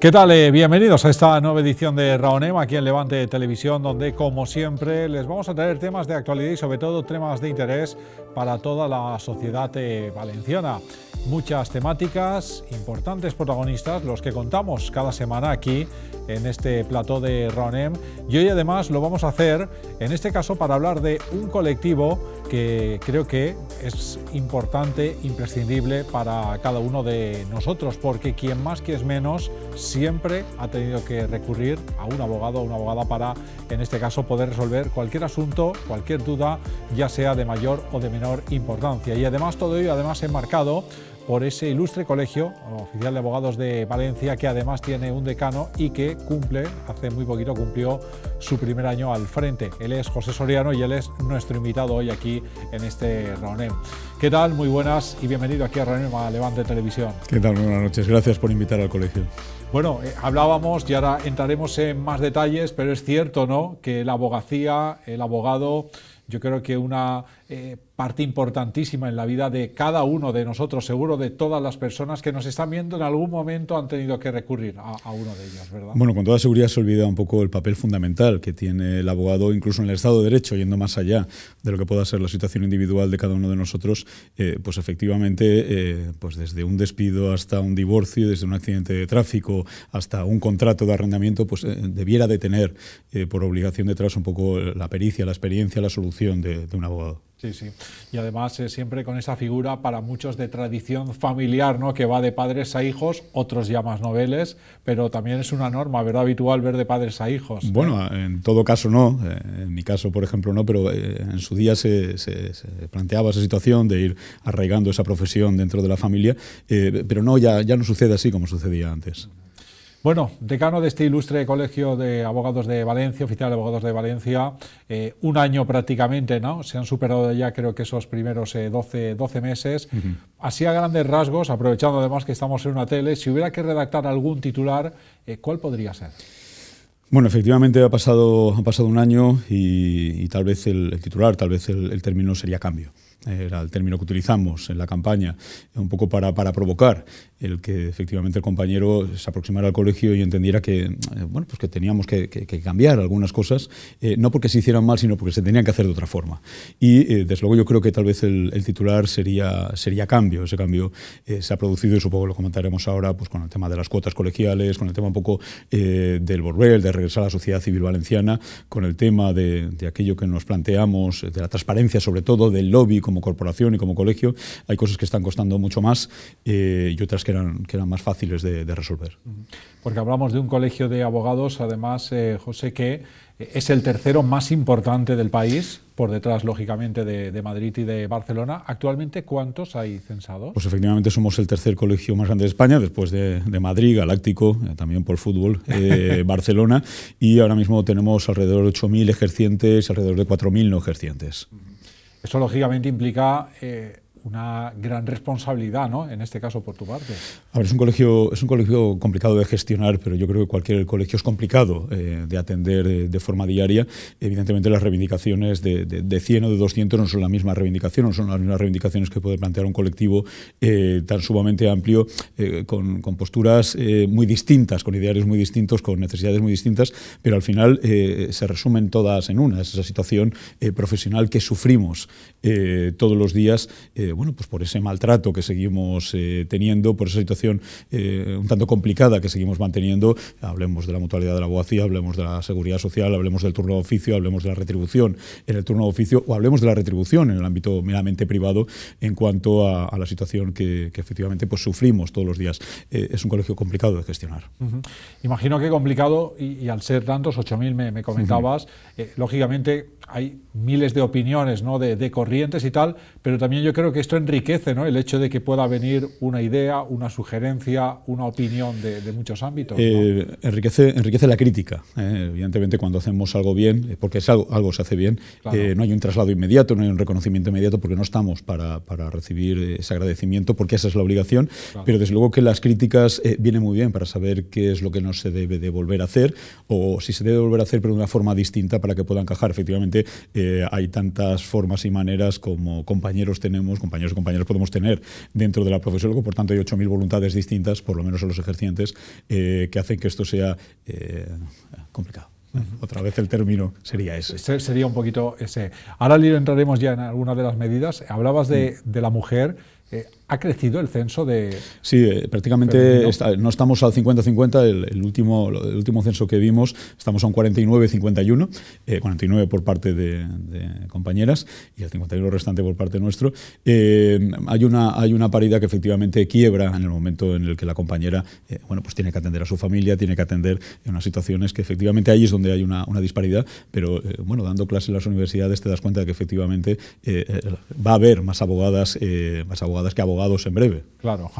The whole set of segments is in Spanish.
¿Qué tal? Eh, bienvenidos a esta nueva edición de Raonem aquí en Levante Televisión, donde como siempre les vamos a traer temas de actualidad y sobre todo temas de interés para toda la sociedad eh, valenciana. Muchas temáticas, importantes protagonistas, los que contamos cada semana aquí en este plató de Raonem. Y hoy además lo vamos a hacer, en este caso, para hablar de un colectivo que creo que es importante, imprescindible para cada uno de nosotros, porque quien más que es menos siempre ha tenido que recurrir a un abogado o una abogada para, en este caso, poder resolver cualquier asunto, cualquier duda, ya sea de mayor o de menor importancia. Y además todo ello además enmarcado por ese ilustre colegio oficial de abogados de Valencia, que además tiene un decano y que cumple, hace muy poquito cumplió su primer año al frente. Él es José Soriano y él es nuestro invitado hoy aquí en este Raonem. ¿Qué tal? Muy buenas y bienvenido aquí a Raonem a Levante Televisión. ¿Qué tal? Buenas noches. Gracias por invitar al colegio. Bueno, eh, hablábamos y ahora entraremos en más detalles, pero es cierto, ¿no?, que la abogacía, el abogado, yo creo que una eh, parte importantísima en la vida de cada uno de nosotros, seguro de todas las personas que nos están viendo en algún momento han tenido que recurrir a, uno de ellos, ¿verdad? Bueno, con toda seguridad se olvida un poco el papel fundamental que tiene el abogado, incluso en el Estado de Derecho, yendo más allá de lo que pueda ser la situación individual de cada uno de nosotros, eh, pues efectivamente, eh, pues desde un despido hasta un divorcio, desde un accidente de tráfico hasta un contrato de arrendamiento, pues debiera de tener por obligación detrás un poco la pericia, la experiencia, la solución de un abogado. Sí, sí. Y además siempre con esa figura para muchos de tradición familiar, ¿no? Que va de padres a hijos, otros ya más noveles, pero también es una norma, ¿verdad? Habitual ver de padres a hijos. ¿eh? Bueno, en todo caso no. Eh, en mi caso, por ejemplo, no, pero eh, en su día se, planteaba esa situación de ir arraigando esa profesión dentro de la familia, pero no, ya, ya no sucede así como sucedía antes. Bueno, decano de este ilustre Colegio de Abogados de Valencia, oficial de Abogados de Valencia, eh, un año prácticamente, ¿no? Se han superado ya creo que esos primeros 12, eh, meses. Así a grandes rasgos, aprovechando además que estamos en una tele, si hubiera que redactar algún titular, eh, ¿cuál podría ser? Bueno, efectivamente ha pasado, ha pasado un año y, tal vez el, titular, tal vez el término sería cambio era el término que utilizamos en la campaña, un poco para, para, provocar el que efectivamente el compañero se aproximara al colegio y entendiera que, eh, bueno, pues que teníamos que, cambiar algunas cosas, eh, no porque se hicieran mal, sino porque se tenían que hacer de otra forma. Y eh, desde luego yo creo que tal vez el, titular sería, sería cambio. Ese cambio se ha producido y supongo que lo comentaremos ahora pues, con el tema de las cuotas colegiales, con el tema un poco del volver, de regresar a la sociedad civil valenciana, con el tema de, de aquello que nos planteamos, de la transparencia sobre todo, del lobby, como corporación y como colegio, hay cosas que están costando mucho más eh, y otras que eran, que eran más fáciles de, resolver. Porque hablamos de un colegio de abogados, además, eh, José, que es el tercero más importante del país, por detrás, lógicamente, de, Madrid y de Barcelona. Actualmente, ¿cuántos hay censados? Pues efectivamente somos el tercer colegio más grande de España, después de, Madrid, Galáctico, eh, también por fútbol, Barcelona, y ahora mismo tenemos alrededor de 8.000 ejercientes y alrededor de 4.000 no ejercientes. Eso lógicamente implica eh, una gran responsabilidad, ¿no? En este caso por tu parte. A ver, es un colegio, es un colegio complicado de gestionar, pero yo creo que cualquier colegio es complicado eh, de atender de, forma diaria. Evidentemente las reivindicaciones de, de, 100 o de 200 no son la misma reivindicación, no son las mismas reivindicaciones que puede plantear un colectivo eh, tan sumamente amplio, eh, con, con, posturas muy distintas, con idearios muy distintos, con necesidades muy distintas, pero al final se resumen todas en una. Es esa situación profesional que sufrimos todos los días bueno, pues por ese maltrato que seguimos eh, teniendo, por esa situación eh, un tanto complicada que seguimos manteniendo, hablemos de la mutualidad de la abogacía, hablemos de la seguridad social, hablemos del turno de oficio, hablemos de la retribución en el turno de oficio o hablemos de la retribución en el ámbito meramente privado en cuanto a, la situación que, efectivamente pues, sufrimos todos los días. Eh, es un colegio complicado de gestionar. Imagino que complicado y, al ser tantos, 8.000 me, me comentabas, lógicamente hay miles de opiniones, ¿no? de, de corrientes y tal, pero también yo creo que esto enriquece ¿no? el hecho de que pueda venir una idea, una sugerencia, una opinión de, muchos ámbitos. Eh, enriquece, enriquece la crítica. ¿eh? evidentemente, cuando hacemos algo bien, eh, porque es algo, algo se hace bien, no hay un traslado inmediato, no hay un reconocimiento inmediato, porque no estamos para, para recibir ese agradecimiento, porque esa es la obligación. Pero desde luego que las críticas vienen muy bien para saber qué es lo que no se debe de volver a hacer, o si se debe volver a hacer, pero de una forma distinta para que pueda encajar. Efectivamente, hay tantas formas y maneras como compañeros tenemos compañeros y compañeras podemos tener dentro de la profesión, por tanto hay 8.000 voluntades distintas, por lo menos en los ejercientes, eh, que hacen que esto sea eh, complicado. Otra vez el término sería ese. Sería un poquito ese. Ahora entraremos ya en algunas de las medidas. Hablabas de, de la mujer. Eh, ¿Ha crecido el censo de.? Sí, eh, prácticamente no estamos al 50-50. El, último, el último censo que vimos, estamos a un 49-51, 49 eh, por parte de, compañeras y el 51 restante por parte nuestro. hay, una, hay una paridad que efectivamente quiebra en el momento en el que la compañera bueno, pues tiene que atender a su familia, tiene que atender en unas situaciones que efectivamente ahí es donde hay una, una disparidad, pero bueno, dando clases en las universidades te das cuenta de que efectivamente va a haber más abogadas, más abogadas que abogados en breve. Claro.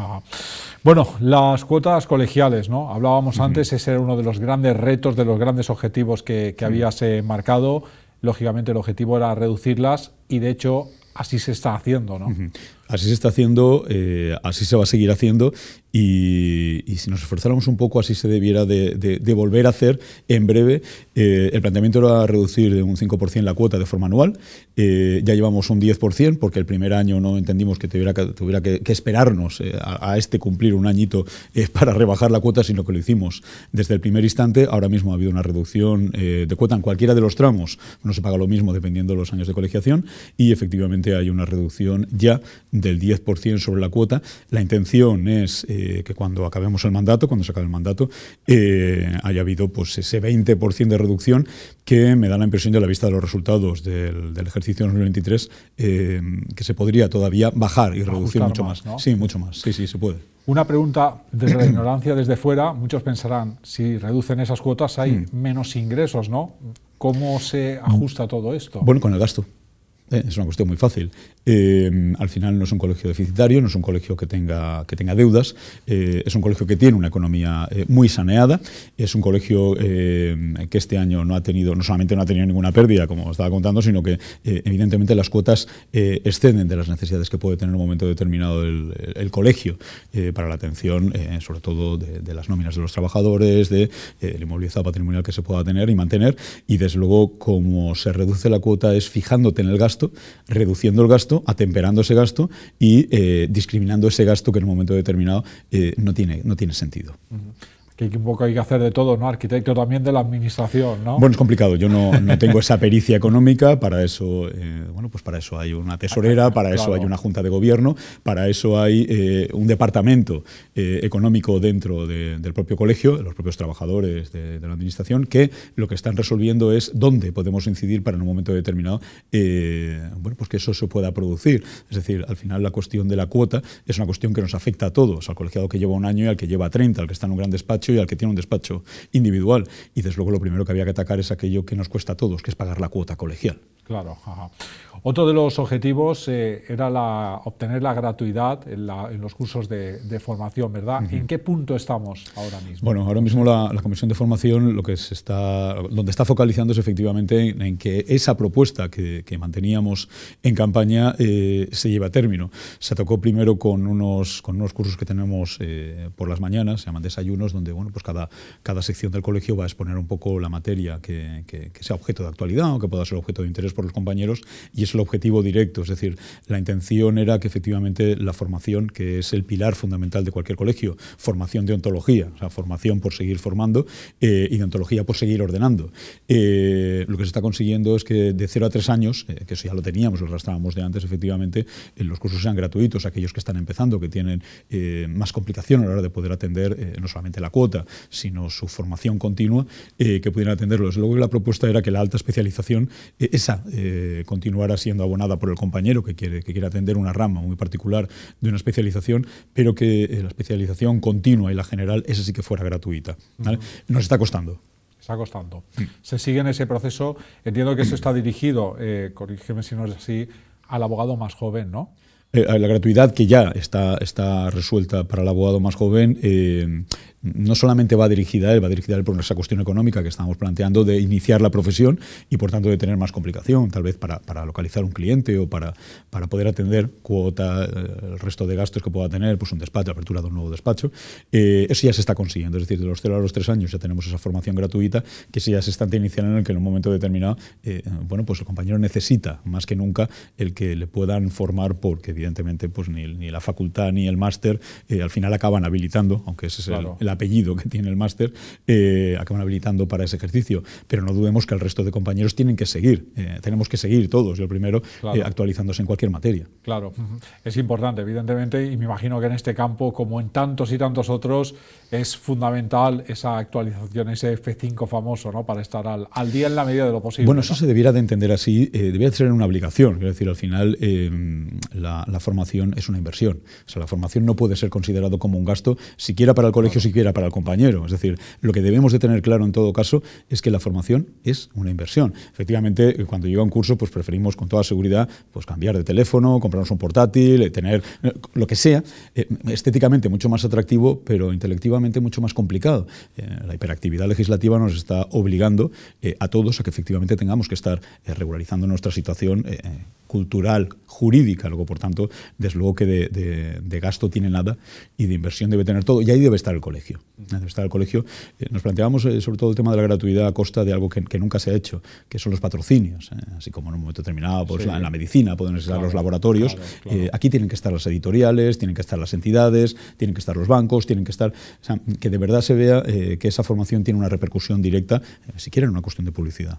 Bueno, las cuotas colegiales, ¿no? Hablábamos antes, ese era uno de los grandes retos, de los grandes objetivos que, que habías eh, marcado. Lógicamente el objetivo era reducirlas y de hecho así se está haciendo, ¿no? Así se está haciendo, eh, así se va a seguir haciendo y, si nos esforzáramos un poco así se debiera de, volver a hacer en breve. Eh, el planteamiento era reducir de un 5% la cuota de forma anual, eh, ya llevamos un 10% porque el primer año no entendimos que tuviera que, esperarnos a, este cumplir un añito para rebajar la cuota, sino que lo hicimos desde el primer instante. Ahora mismo ha habido una reducción de cuota en cualquiera de los tramos, no se paga lo mismo dependiendo de los años de colegiación y efectivamente hay una reducción ya del 10% sobre la cuota. La intención es eh, que cuando acabemos el mandato, cuando se acabe el mandato, eh, haya habido pues, ese 20% de reducción que me da la impresión de la vista de los resultados del, ejercicio 2023 eh, que se podría todavía bajar y reducir mucho más. Sí, mucho más. Sí, sí, se puede. Una pregunta desde la ignorancia, desde fuera, muchos pensarán, si reducen esas cuotas hay hmm. menos ingresos, ¿no? ¿Cómo se ajusta todo esto? Bueno, con el gasto. Es una cuestión muy fácil. Eh, al final no es un colegio deficitario, no es un colegio que tenga, que tenga deudas, eh, es un colegio que tiene una economía eh, muy saneada, es un colegio que este año no ha tenido, no solamente no ha tenido ninguna pérdida, como estaba contando, sino que evidentemente las cuotas exceden de las necesidades que puede tener en un momento determinado el, colegio para la atención, sobre todo de, las nóminas de los trabajadores, del de, inmovilizado patrimonial que se pueda tener y mantener, y desde luego como se reduce la cuota es fijándote en el gasto, reduciendo el gasto, atemperando ese gasto y eh, discriminando ese gasto que en un momento determinado eh, no, tiene, no tiene sentido que un poco hay que hacer de todo, ¿no? Arquitecto también de la administración, ¿no? Bueno, es complicado. Yo no, no tengo esa pericia económica. Para eso, eh, bueno, pues para eso hay una tesorera, para eso hay una junta de gobierno, para eso hay eh, un departamento eh, económico dentro del propio colegio, los propios trabajadores de, la administración, que lo que están resolviendo es dónde podemos incidir para en un momento determinado, bueno, pues que eso se pueda producir. Es decir, al final la cuestión de la cuota es una cuestión que nos afecta a todos, al colegiado que lleva un año y al que lleva 30, al que está en un gran despacho y al que tiene un despacho individual. Y desde luego lo primero que había que atacar es aquello que nos cuesta a todos, que es pagar la cuota colegial. Claro. Otro de los objetivos eh, era la, obtener la gratuidad en, los cursos de, formación, ¿verdad? ¿En qué punto estamos ahora mismo? Bueno, ahora mismo la, Comisión de Formación lo que se está, donde está focalizando es efectivamente en, que esa propuesta que, manteníamos en campaña eh, se lleve a término. Se tocó primero con unos, con unos cursos que tenemos eh, por las mañanas, se llaman desayunos, donde pues cada, cada sección del colegio va a exponer un poco la materia que, sea objeto de actualidad o que pueda ser objeto de interés por los compañeros y el objetivo directo. Es decir, la intención era que efectivamente la formación, que es el pilar fundamental de cualquier colegio, formación de ontología, o sea, formación por seguir formando eh, y de ontología por seguir ordenando. Eh, lo que se está consiguiendo es que de 0 a 3 años, eh, que eso ya lo teníamos, lo arrastrábamos de antes, efectivamente, los cursos sean gratuitos, aquellos que están empezando, que tienen más complicación a la hora de poder atender no solamente la cuota, sino su formación continua, que pudieran atenderlos. Luego la propuesta era que la alta especialización, esa continuara así siendo abonada por el compañero que quiere, que quiere atender una rama muy particular de una especialización, pero que eh, la especialización continua y la general, esa sí que fuera gratuita. Nos está costando está costando. Mm. Se sigue en ese proceso. Entiendo que eso está dirigido, eh, corrígeme si no es así, al abogado más joven, ¿no? Eh, la gratuidad que ya está, está resuelta para el abogado más joven eh, no solamente va dirigida a él, va dirigida a él por esa cuestión económica que estamos planteando de iniciar la profesión y por tanto de tener más complicación, tal vez para, para localizar un cliente o para, para poder atender cuota, eh, el resto de gastos que pueda tener, pues un despacho, apertura de un nuevo despacho. eso ya se está consiguiendo, es decir, de los 0 a los 3 años ya tenemos esa formación gratuita que si ya se está iniciando en el que en un momento determinado, bueno, pues el compañero necesita más que nunca el que le puedan formar porque evidentemente pues ni, ni la facultad ni el máster al final acaban habilitando, aunque ese es el, apellido que tiene el máster, acaban habilitando para ese ejercicio. Pero no dudemos que el resto de compañeros tienen que seguir, tenemos que seguir todos, yo el primero, actualizándose en cualquier materia. Claro, es importante, evidentemente, y me imagino que en este campo, como en tantos y tantos otros, es fundamental esa actualización, ese F5 famoso, ¿no? Para estar al, al día en la medida de lo posible. Bueno, eso se debiera de entender así, eh, debería ser una obligación. Es decir, al final eh, la, formación es una inversión. O sea, la formación no puede ser considerado como un gasto, siquiera para el colegio, siquiera para el compañero. Es decir, lo que debemos de tener claro en todo caso es que la formación es una inversión. Efectivamente, cuando llega un curso, pues preferimos con toda seguridad pues cambiar de teléfono, comprarnos un portátil, eh, tener lo que sea, estéticamente mucho más atractivo, pero intelectivamente mucho más complicado. la hiperactividad legislativa nos está obligando a todos a que efectivamente tengamos que estar eh, regularizando nuestra situación eh, cultural, jurídica, luego por tanto, desde luego que de, gasto tiene nada y de inversión debe tener todo, y ahí debe estar el colegio. Debe estar el colegio. Eh, nos planteamos sobre todo el tema de la gratuidad a costa de algo que, nunca se ha hecho, que son los patrocinios, así como en un momento determinado pues, en la medicina pueden estar los laboratorios, aquí tienen que estar las editoriales, tienen que estar las entidades, tienen que estar los bancos, tienen que estar, que de verdad se vea que esa formación tiene una repercusión directa, si quieren, una cuestión de publicidad.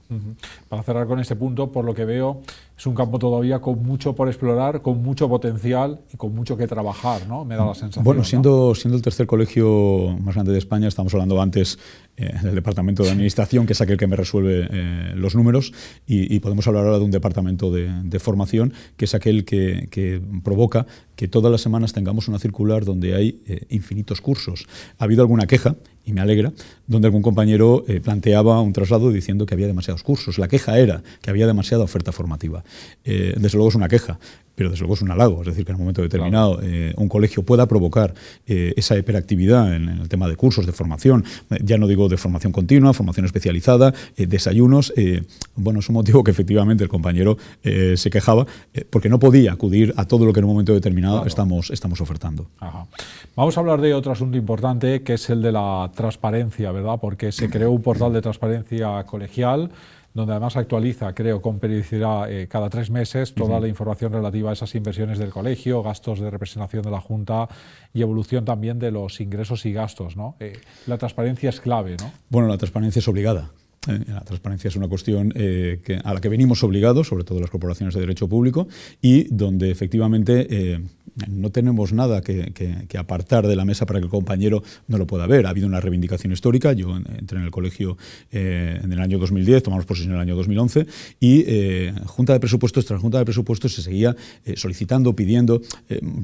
Para cerrar con este punto, por lo que veo, es un campo todavía con mucho por explorar, con mucho potencial y con mucho que trabajar, ¿no? Me da la sensación. Bueno, siendo, siendo el tercer colegio más grande de España, estamos hablando antes eh, del departamento de administración, que es aquel que me resuelve eh, los números, y, podemos hablar ahora de un departamento de, formación, que es aquel que, provoca que todas las semanas tengamos una circular donde hay eh, infinitos cursos. Ha habido alguna queja, y me alegra, donde algún compañero planteaba un traslado diciendo que había demasiados cursos. La queja era que había demasiada oferta formativa. desde luego es una queja, pero desde luego es un halago, es decir, que en un momento determinado eh, un colegio pueda provocar eh, esa hiperactividad en, el tema de cursos, de formación, eh, ya no digo de formación continua, formación especializada, desayunos, bueno, es un motivo que efectivamente el compañero se quejaba porque no podía acudir a todo lo que en un momento determinado estamos, estamos ofertando. Vamos a hablar de otro asunto importante que es el de la transparencia, ¿verdad? Porque se creó un portal de transparencia colegial donde además actualiza, creo, con periodicidad eh, cada tres meses toda la información relativa a esas inversiones del colegio, gastos de representación de la Junta y evolución también de los ingresos y gastos. ¿no? Eh, la transparencia es clave, ¿no? Bueno, la transparencia es obligada. Eh, la transparencia es una cuestión a la que venimos obligados, sobre todo las corporaciones de derecho público, y donde efectivamente no tenemos nada que, apartar de la mesa para que el compañero no lo pueda ver. Ha habido una reivindicación histórica. Yo entré en el colegio eh, en el año 2010, tomamos posesión en el año 2011 y eh, Junta de Presupuestos tras Junta de Presupuestos se seguía eh, solicitando, pidiendo,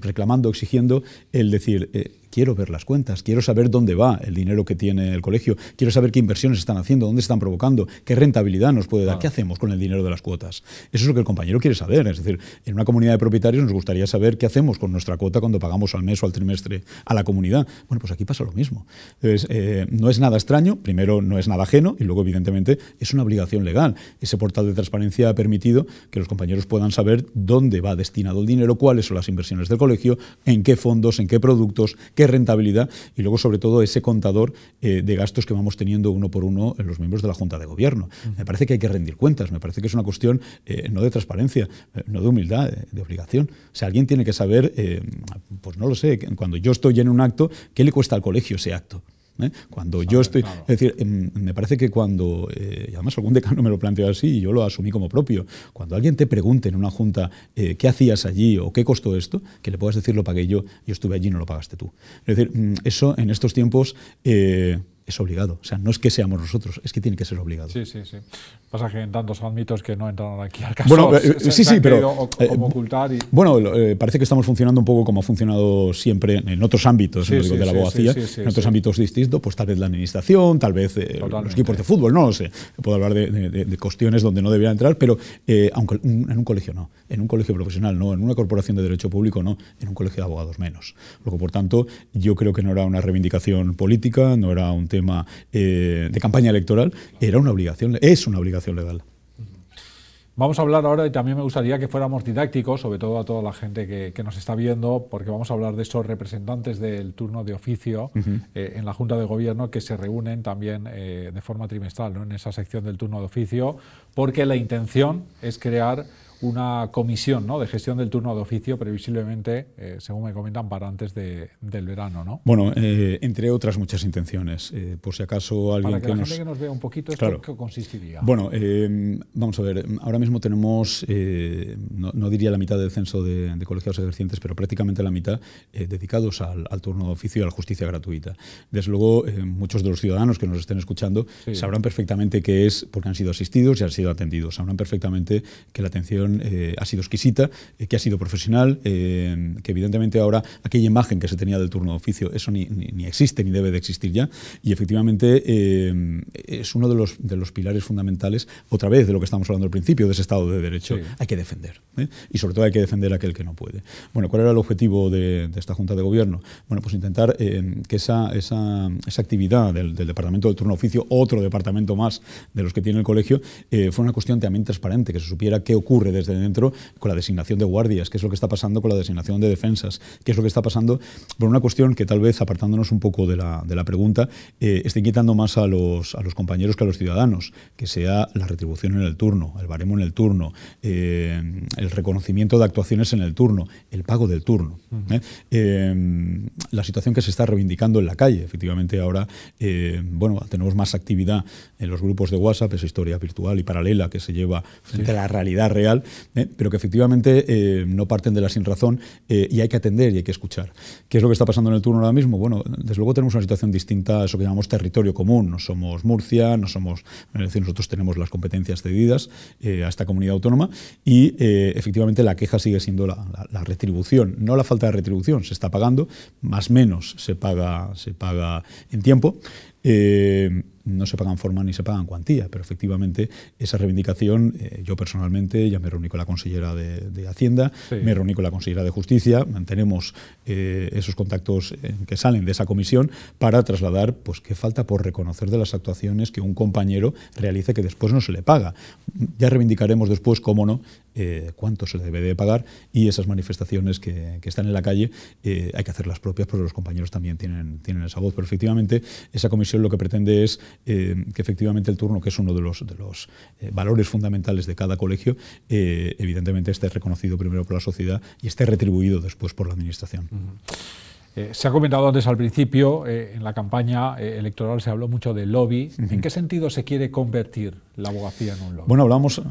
reclamando, exigiendo el decir quiero ver las cuentas, quiero saber dónde va el dinero que tiene el colegio, quiero saber qué inversiones están haciendo, dónde están provocando, qué rentabilidad nos puede dar, qué hacemos con el dinero de las cuotas. Eso es lo que el compañero quiere saber. Es decir, en una comunidad de propietarios nos gustaría saber qué hacemos con nuestra cuota cuando pagamos al mes o al trimestre a la comunidad. Bueno, pues aquí pasa lo mismo. Entonces, eh, no es nada extraño, primero no es nada ajeno y luego, evidentemente, es una obligación legal. Ese portal de transparencia ha permitido que los compañeros puedan saber dónde va destinado el dinero, cuáles son las inversiones del colegio, en qué fondos, en qué productos, qué rentabilidad y luego, sobre todo, ese contador eh, de gastos que vamos teniendo uno por uno en los miembros de la Junta de Gobierno. Me parece que hay que rendir cuentas, me parece que es una cuestión eh, no de transparencia, eh, no de humildad, de obligación. O sea, alguien tiene que saber, pues no lo sé, cuando yo estoy en un acto, ¿qué le cuesta al colegio ese acto? ¿eh? Cuando yo estoy. Es decir, em, me parece que cuando. Eh, y además, algún decano me lo planteó así y yo lo asumí como propio. Cuando alguien te pregunte en una junta eh, qué hacías allí o qué costó esto, que le puedas decir lo pagué yo, yo estuve allí y no lo pagaste tú. Es decir, mm, eso en estos tiempos es obligado. O sea, no es que seamos nosotros, es que tiene que ser obligado. Sí, sí, sí. Pasa que en tantos ámbitos que no entran aquí al caso. Bueno, eh, sí, sí, pero. Eh, ocultar Bueno, eh, parece que estamos funcionando un poco como ha funcionado siempre en otros ámbitos, de la abogacía, en otros ámbitos distintos, pues tal vez la administración, tal vez los equipos de fútbol, no lo sé. Puedo hablar de, cuestiones donde no debería entrar, pero aunque en un colegio no, en un colegio profesional no, en una corporación de derecho público no, en un colegio de abogados menos. Luego, por tanto, yo creo que no era una reivindicación política, no era un tema de campaña electoral, era una obligación, es una obligación legal. Vamos a hablar ahora y también me gustaría que fuéramos didácticos, sobre todo a toda la gente que, nos está viendo, porque vamos a hablar de esos representantes del turno de oficio eh, en la Junta de Gobierno que se reúnen también eh, de forma trimestral en esa sección del turno de oficio, porque la intención es crear una comisión ¿no? de gestión del turno de oficio, previsiblemente, eh, según me comentan, para antes de, del verano. ¿no? Bueno, eh, entre otras muchas intenciones. Eh, por si acaso alguien para que, que la nos... gente que nos vea un poquito, ¿esto qué consistiría? Bueno, vamos a ver, ahora mismo tenemos, no, diría la mitad del censo de, de colegiados ejercientes, pero prácticamente la mitad dedicados al, turno de oficio y a la justicia gratuita. Desde luego, muchos de los ciudadanos que nos estén escuchando sabrán perfectamente qué es, porque han sido asistidos y han sido atendidos. Sabrán perfectamente que la atención eh, ha sido exquisita, eh, que ha sido profesional, eh, que evidentemente ahora aquella imagen que se tenía del turno de oficio, eso ni, ni, existe ni debe de existir ya. Y efectivamente es uno de los, de los pilares fundamentales, otra vez, de lo que estamos hablando al principio, de ese Estado de Derecho. Hay que defender. Y sobre todo hay que defender a aquel que no puede. Bueno, ¿cuál era el objetivo de, esta Junta de Gobierno? Bueno, pues intentar que esa, esa, esa actividad del, del, Departamento del Turno de Oficio, otro departamento más de los que tiene el colegio, fue una cuestión también transparente, que se supiera qué ocurre desde dentro con la designación de guardias, qué es lo que está pasando con la designación de defensas, qué es lo que está pasando por una cuestión que tal vez, apartándonos un poco de la, de la pregunta, eh, está inquietando más a los, a los compañeros que a los ciudadanos, que sea la retribución en el turno, el baremo en el turno, eh, el reconocimiento de actuaciones en el turno, el pago del turno. ¿eh? la situación que se está reivindicando en la calle, efectivamente ahora, bueno, tenemos más actividad en los grupos de WhatsApp, esa historia virtual y paralela que se lleva frente a la realidad real, ¿eh? pero que efectivamente eh, no parten de la sin razón eh, y hay que atender y hay que escuchar. ¿Qué es lo que está pasando en el turno ahora mismo? Bueno, desde luego tenemos una situación distinta a eso que llamamos territorio común. No somos Murcia, no somos, es decir, nosotros tenemos las competencias cedidas a esta comunidad autónoma y efectivamente la queja sigue siendo la, la, retribución, no la falta de retribución, se está pagando, más o menos se paga, se paga en tiempo no se pagan forma ni se pagan cuantía, pero efectivamente esa reivindicación, eh, yo personalmente ya me reuní con la consellera de, Hacienda, me reuní con la consellera de Justicia, mantenemos eh, esos contactos eh, que salen de esa comisión para trasladar pues qué falta por reconocer de las actuaciones que un compañero realice que después no se le paga. Ya reivindicaremos después, cómo no, cuánto se le debe de pagar y esas manifestaciones que, están en la calle hay que hacerlas propias porque los compañeros también tienen, tienen esa voz. Pero efectivamente esa comisión lo que pretende es eh, que efectivamente el turno, que es uno de los, de los eh, valores fundamentales de cada colegio, eh, evidentemente esté reconocido primero por la sociedad y esté retribuido después por la Administración. se ha comentado antes al principio, en la campaña electoral se habló mucho de lobby. ¿En qué sentido se quiere convertir la abogacía en un lobby? Bueno, hablamos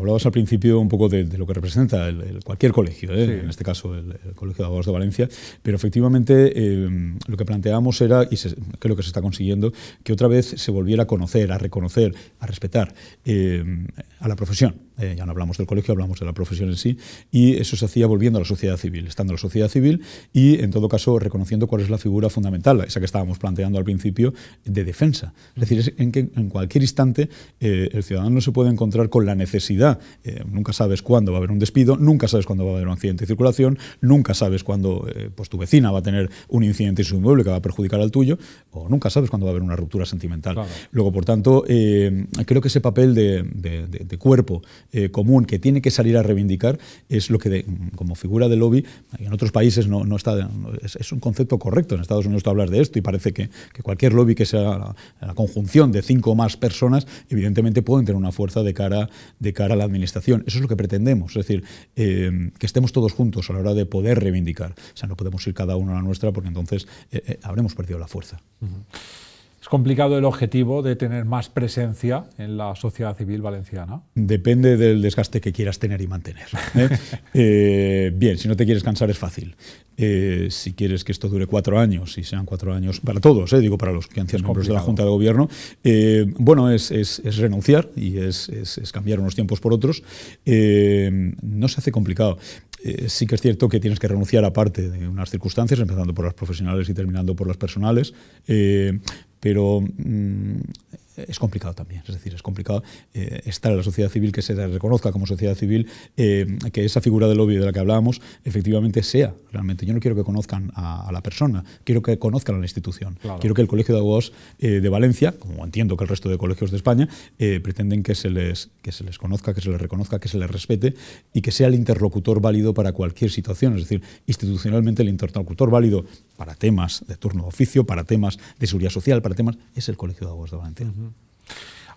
hablabas al principio un poco de, lo que representa el, cualquier colegio, ¿eh? en este caso el, Colegio de Abogados de Valencia, pero efectivamente eh, lo que planteábamos era, y creo que se está consiguiendo, que otra vez se volviera a conocer, a reconocer, a respetar eh, a la profesión. Ya no hablamos del colegio, hablamos de la profesión en sí, y eso se hacía volviendo a la sociedad civil, estando en la sociedad civil y, en todo caso, reconociendo cuál es la figura fundamental, esa que estábamos planteando al principio, de defensa. Es decir, en que en cualquier instante el ciudadano se puede encontrar con la necesidad eh, nunca sabes cuándo va a haber un despido, nunca sabes cuándo va a haber un accidente de circulación, nunca sabes cuándo eh, pues tu vecina va a tener un incidente en su inmueble que va a perjudicar al tuyo, o nunca sabes cuándo va a haber una ruptura sentimental. Luego, por tanto, eh, creo que ese papel de, cuerpo común que tiene que salir a reivindicar es lo que, como figura de lobby, en otros países no, no está, es, un concepto correcto. En Estados Unidos tú hablas de esto y parece que, cualquier lobby que sea la, conjunción de cinco o más personas, evidentemente pueden tener una fuerza de cara, de cara a la administración. Eso es lo que pretendemos, es decir, eh, que estemos todos juntos a la hora de poder reivindicar. O sea, no podemos ir cada uno a la nuestra porque entonces eh, eh, habremos perdido la fuerza. ¿Es complicado el objetivo de tener más presencia en la sociedad civil valenciana? Depende del desgaste que quieras tener y mantener. bien, si no te quieres cansar es fácil. si quieres que esto dure cuatro años, y sean cuatro años para todos, digo para los que han sido miembros de la Junta de Gobierno, bueno, es, renunciar y es, es, cambiar unos tiempos por otros. no se hace complicado. Eh, sí que es cierto que tienes que renunciar a parte de unas circunstancias, empezando por las profesionales y terminando por las personales, eh, pero mm, es complicado también. Es decir, es complicado eh, estar en la sociedad civil, que se reconozca como sociedad civil, eh, que esa figura del lobby de la que hablábamos efectivamente sea realmente. Yo no quiero que conozcan a, la persona, quiero que conozcan a la institución. Quiero que el Colegio de Abogados eh, de Valencia, como entiendo que el resto de colegios de España, pretenden que se, les, que se les conozca, que se les reconozca, que se les respete y que sea el interlocutor válido para cualquier situación. Es decir, institucionalmente el interlocutor válido para temas de turno de oficio, para temas de seguridad social, para temas, es el Colegio de Abogados de Valencia.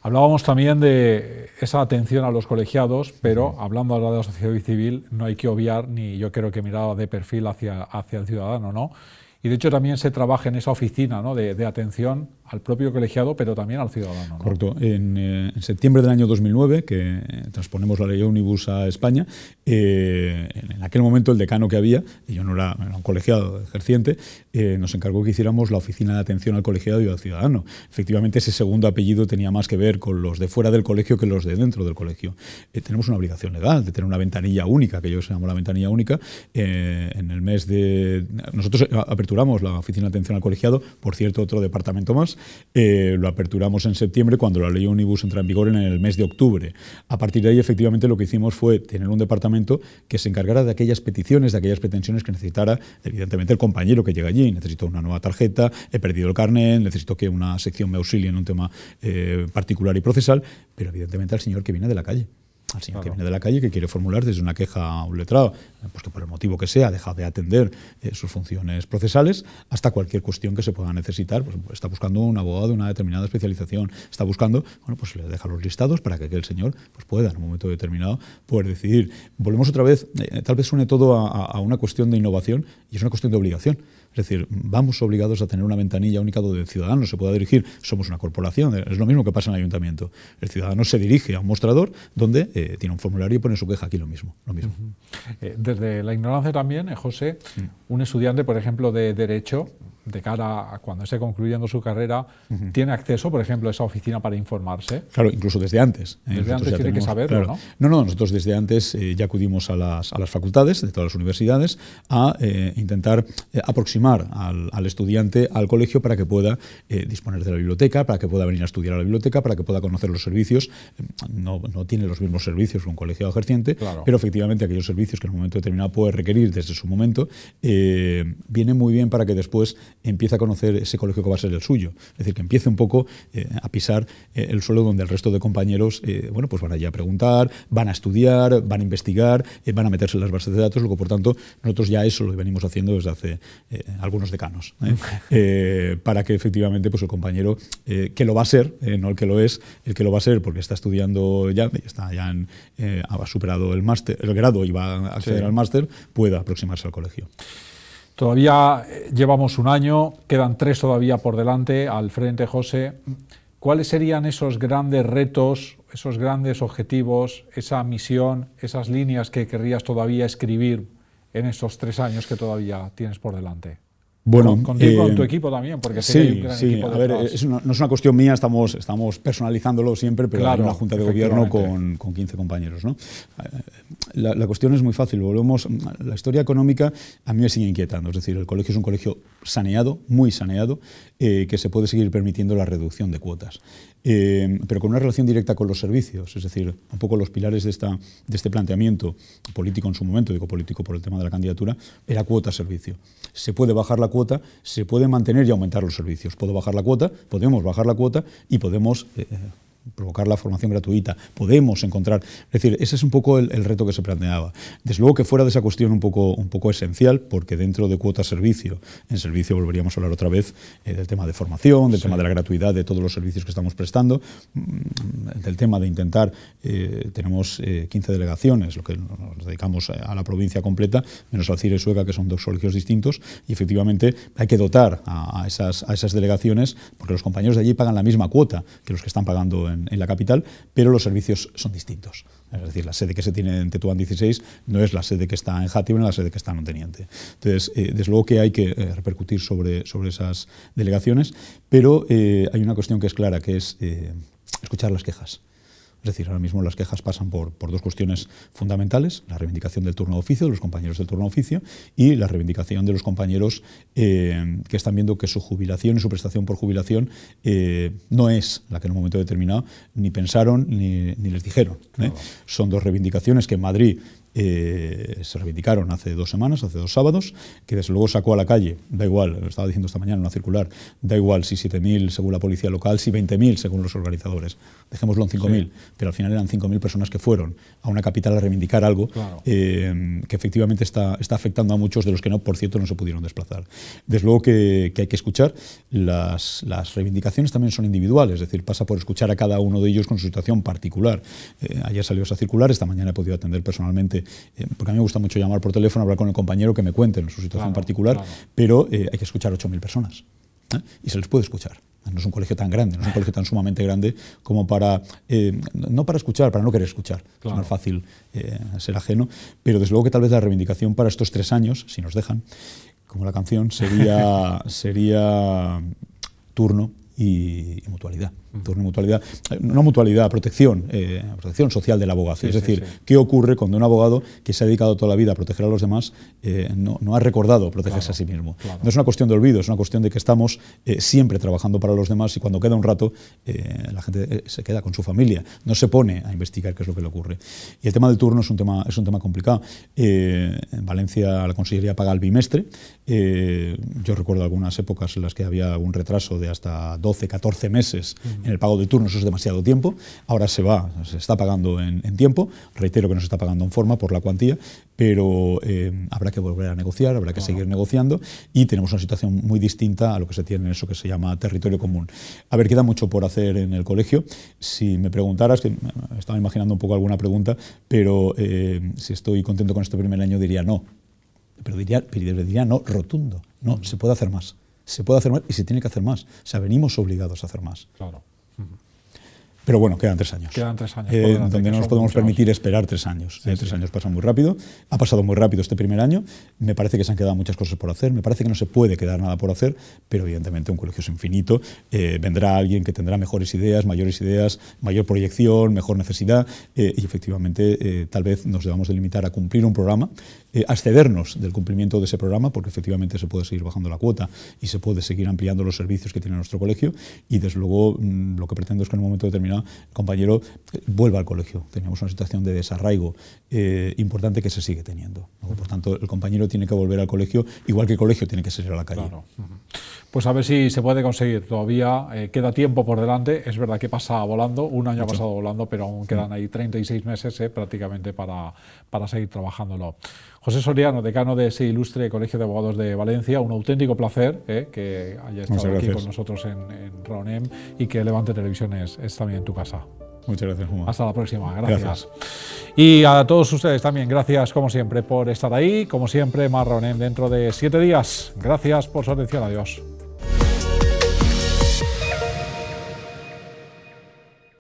Hablábamos también de esa atención a los colegiados, pero hablando ahora de la sociedad civil, no hay que obviar, ni yo creo que mirar de perfil hacia, hacia el ciudadano, ¿no? Y de hecho también se trabaja en esa oficina ¿no? de, atención al propio colegiado, pero también al ciudadano. Correcto. En, eh, septiembre del año 2009, que transponemos la ley Omnibus a España, eh, en aquel momento el decano que había, y yo no era, un colegiado ejerciente, eh, nos encargó que hiciéramos la oficina de atención al colegiado y al ciudadano. Efectivamente, ese segundo apellido tenía más que ver con los de fuera del colegio que los de dentro del colegio. tenemos una obligación legal de tener una ventanilla única, que yo se llamo la ventanilla única, en el mes de... Nosotros aperturamos la Oficina de Atención al Colegiado, por cierto, otro departamento más, eh, lo aperturamos en septiembre cuando la ley Omnibus entra en vigor en el mes de octubre. A partir de ahí, efectivamente, lo que hicimos fue tener un departamento que se encargara de aquellas peticiones, de aquellas pretensiones que necesitara, evidentemente, el compañero que llega allí. Necesito una nueva tarjeta, he perdido el carnet, necesito que una sección me auxilie en un tema eh, particular y procesal, pero evidentemente al señor que viene de la calle al señor que viene de la calle que quiere formular desde una queja a un letrado, pues que por el motivo que sea deja de atender eh, sus funciones procesales, hasta cualquier cuestión que se pueda necesitar. Pues, está buscando un abogado de una determinada especialización, está buscando, bueno, pues le deja los listados para que aquel señor pues pueda en un momento determinado poder decidir. Volvemos otra vez, eh, tal vez suene todo a una cuestión de innovación y es una cuestión de obligación. Es decir, vamos obligados a tener una ventanilla única donde el ciudadano se pueda dirigir. Somos una corporación, es lo mismo que pasa en el ayuntamiento. El ciudadano se dirige a un mostrador donde eh, tiene un formulario y pone su queja aquí lo mismo. Lo mismo. Eh, desde la ignorancia también, eh, José, un estudiante, por ejemplo, de Derecho, de cara a cuando esté concluyendo su carrera, tiene acceso, por ejemplo, a esa oficina para informarse. Claro, incluso desde antes. Desde antes tiene que saberlo, ¿no? No, no, nosotros desde antes ya acudimos a las, a las facultades de todas las universidades a intentar aproximar al, estudiante al colegio para que pueda eh, disponer de la biblioteca, para que pueda venir a estudiar a la biblioteca, para que pueda conocer los servicios. No, no tiene los mismos servicios que un colegio ejerciente, pero efectivamente aquellos servicios que en un momento determinado puede requerir desde su momento, eh, viene muy bien para que después empiece a conocer ese colegio que va a ser el suyo. Es decir, que empiece un poco eh, a pisar el suelo donde el resto de compañeros bueno, pues van allá a preguntar, van a estudiar, van a investigar, van a meterse en las bases de datos, luego por tanto nosotros ya eso lo venimos haciendo desde hace algunos decanos, ¿eh? Eh, para que efectivamente pues, el compañero eh, que lo va a ser, no el que lo es, el que lo va a ser porque está estudiando ya, está ya ha superado el máster, el grado y va a acceder al máster, pueda aproximarse al colegio. Todavía llevamos un año, quedan tres todavía por delante al frente, José. ¿Cuáles serían esos grandes retos, esos grandes objetivos, esa misión, esas líneas que querrías todavía escribir en estos tres años que todavía tienes por delante? Bueno, con, con tu eh, equipo también, porque sí, hay un gran sí. a ver, no es una cuestión mía, estamos, estamos personalizándolo siempre, pero hay una junta de gobierno con, con 15 compañeros. ¿no? La, la, cuestión es muy fácil, volvemos, la historia económica a mí me sigue inquietando, es decir, el colegio es un colegio saneado, muy saneado, eh, que se puede seguir permitiendo la reducción de cuotas. Eh, pero con una relación directa con los servicios, es decir, un poco los pilares de, esta, de este planteamiento político en su momento, digo político por el tema de la candidatura, era cuota-servicio. Se puede bajar la cuota, se puede mantener y aumentar los servicios. Puedo bajar la cuota, podemos bajar la cuota y podemos eh, provocar la formación gratuita, podemos encontrar. Es decir, ese es un poco el, reto que se planteaba. Desde luego que fuera de esa cuestión un poco, un poco esencial, porque dentro de cuota servicio, en servicio volveríamos a hablar otra vez eh, del tema de formación, del tema de la gratuidad de todos los servicios que estamos prestando, mm, del tema de intentar, eh, tenemos 15 eh, delegaciones, lo que nos dedicamos a la provincia completa, menos al CIRE Sueca, que son dos colegios distintos, y efectivamente hay que dotar a, esas, a esas delegaciones, porque los compañeros de allí pagan la misma cuota que los que están pagando en, la capital, pero los servicios son distintos. Es decir, la sede que se tiene en Tetuán 16 no es la sede que está en Játiva, ni la sede que está en Onteniente. Entonces, eh, desde luego que hay que eh, repercutir sobre, sobre esas delegaciones, pero eh, hay una cuestión que es clara, que es escuchar las quejas. Es decir, ahora mismo las quejas pasan por, por, dos cuestiones fundamentales, la reivindicación del turno de oficio, de los compañeros del turno de oficio, y la reivindicación de los compañeros eh, que están viendo que su jubilación y su prestación por jubilación eh, no es la que en un momento determinado ni pensaron ni, ni les dijeron. ¿eh? Son dos reivindicaciones que en Madrid eh, se reivindicaron hace dos semanas, hace dos sábados, que desde luego sacó a la calle, da igual, lo estaba diciendo esta mañana en una circular, da igual si 7.000 según la policía local, si 20.000 según los organizadores, dejémoslo en 5.000, pero al final eran 5.000 personas que fueron a una capital a reivindicar algo eh, que efectivamente está, está afectando a muchos de los que no, por cierto, no se pudieron desplazar. Desde luego que, hay que escuchar, las, las, reivindicaciones también son individuales, es decir, pasa por escuchar a cada uno de ellos con su situación particular. Eh, ayer salió esa circular, esta mañana he podido atender personalmente eh, porque a mí me gusta mucho llamar por teléfono, hablar con el compañero que me cuente su situación particular, pero eh, hay que escuchar 8.000 personas ¿eh? y se les puede escuchar. No es un colegio tan grande, no es un colegio tan sumamente grande como para, no para escuchar, para no querer escuchar. Es más fácil ser ajeno, pero desde luego que tal vez la reivindicación para estos tres años, si nos dejan, como la canción, sería, sería turno y mutualidad turno mutualidad, no mutualidad, protección, eh, protección social del abogado. es decir, ¿qué ocurre cuando un abogado que se ha dedicado toda la vida a proteger a los demás eh, no, ha recordado protegerse a sí mismo? No es una cuestión de olvido, es una cuestión de que estamos eh, siempre trabajando para los demás y cuando queda un rato la gente se queda con su familia, no se pone a investigar qué es lo que le ocurre. Y el tema del turno es un tema, es un tema complicado. en Valencia la Consellería paga el bimestre. yo recuerdo algunas épocas en las que había un retraso de hasta 12, 14 meses en el pago de turnos, eso es demasiado tiempo. Ahora se va, se está pagando en, tiempo. Reitero que no se está pagando en forma por la cuantía, pero eh, habrá que volver a negociar, habrá que seguir negociando y tenemos una situación muy distinta a lo que se tiene en eso que se llama territorio común. A ver, queda mucho por hacer en el colegio. Si me preguntaras, que estaba imaginando un poco alguna pregunta, pero eh, si estoy contento con este primer año diría no. Pero diría, diría no rotundo. No, se puede hacer más se puede hacer más y se tiene que hacer más. O sea, venimos obligados a hacer más. Claro. Pero bueno, quedan tres años. Quedan tres años. Eh, donde no nos podemos permitir esperar tres años. Eh, tres años pasan muy rápido. Ha pasado muy rápido este primer año. Me parece que se han quedado muchas cosas por hacer. Me parece que no se puede quedar nada por hacer, pero evidentemente un colegio es infinito. Eh, vendrá alguien que tendrá mejores ideas, mayores ideas, mayor proyección, mejor necesidad. y efectivamente, tal vez nos debamos de limitar a cumplir un programa eh, excedernos del cumplimiento de ese programa, porque efectivamente se puede seguir bajando la cuota y se puede seguir ampliando los servicios que tiene nuestro colegio. Y desde luego mm, lo que pretendo es que en un momento determinado el compañero eh, vuelva al colegio. Teníamos una situación de desarraigo eh, importante que se sigue teniendo. Por tanto, el compañero tiene que volver al colegio, igual que el colegio tiene que salir a la calle. Pues a ver si se puede conseguir. Todavía eh, queda tiempo por delante. Es verdad que pasa volando, un año ha pasado volando, pero aún quedan ahí 36 meses prácticamente para, para seguir trabajándolo. José Soriano, decano de ese ilustre Colegio de Abogados de Valencia, un auténtico placer eh, que haya estado aquí con nosotros en, en RONEM y que Levante Televisión es, también en tu casa. Muchas gracias, Juan. Hasta la próxima. Gracias. Y a todos ustedes también, gracias como siempre por estar ahí. Como siempre, más Ronem dentro de siete días. Gracias por su atención. Adiós.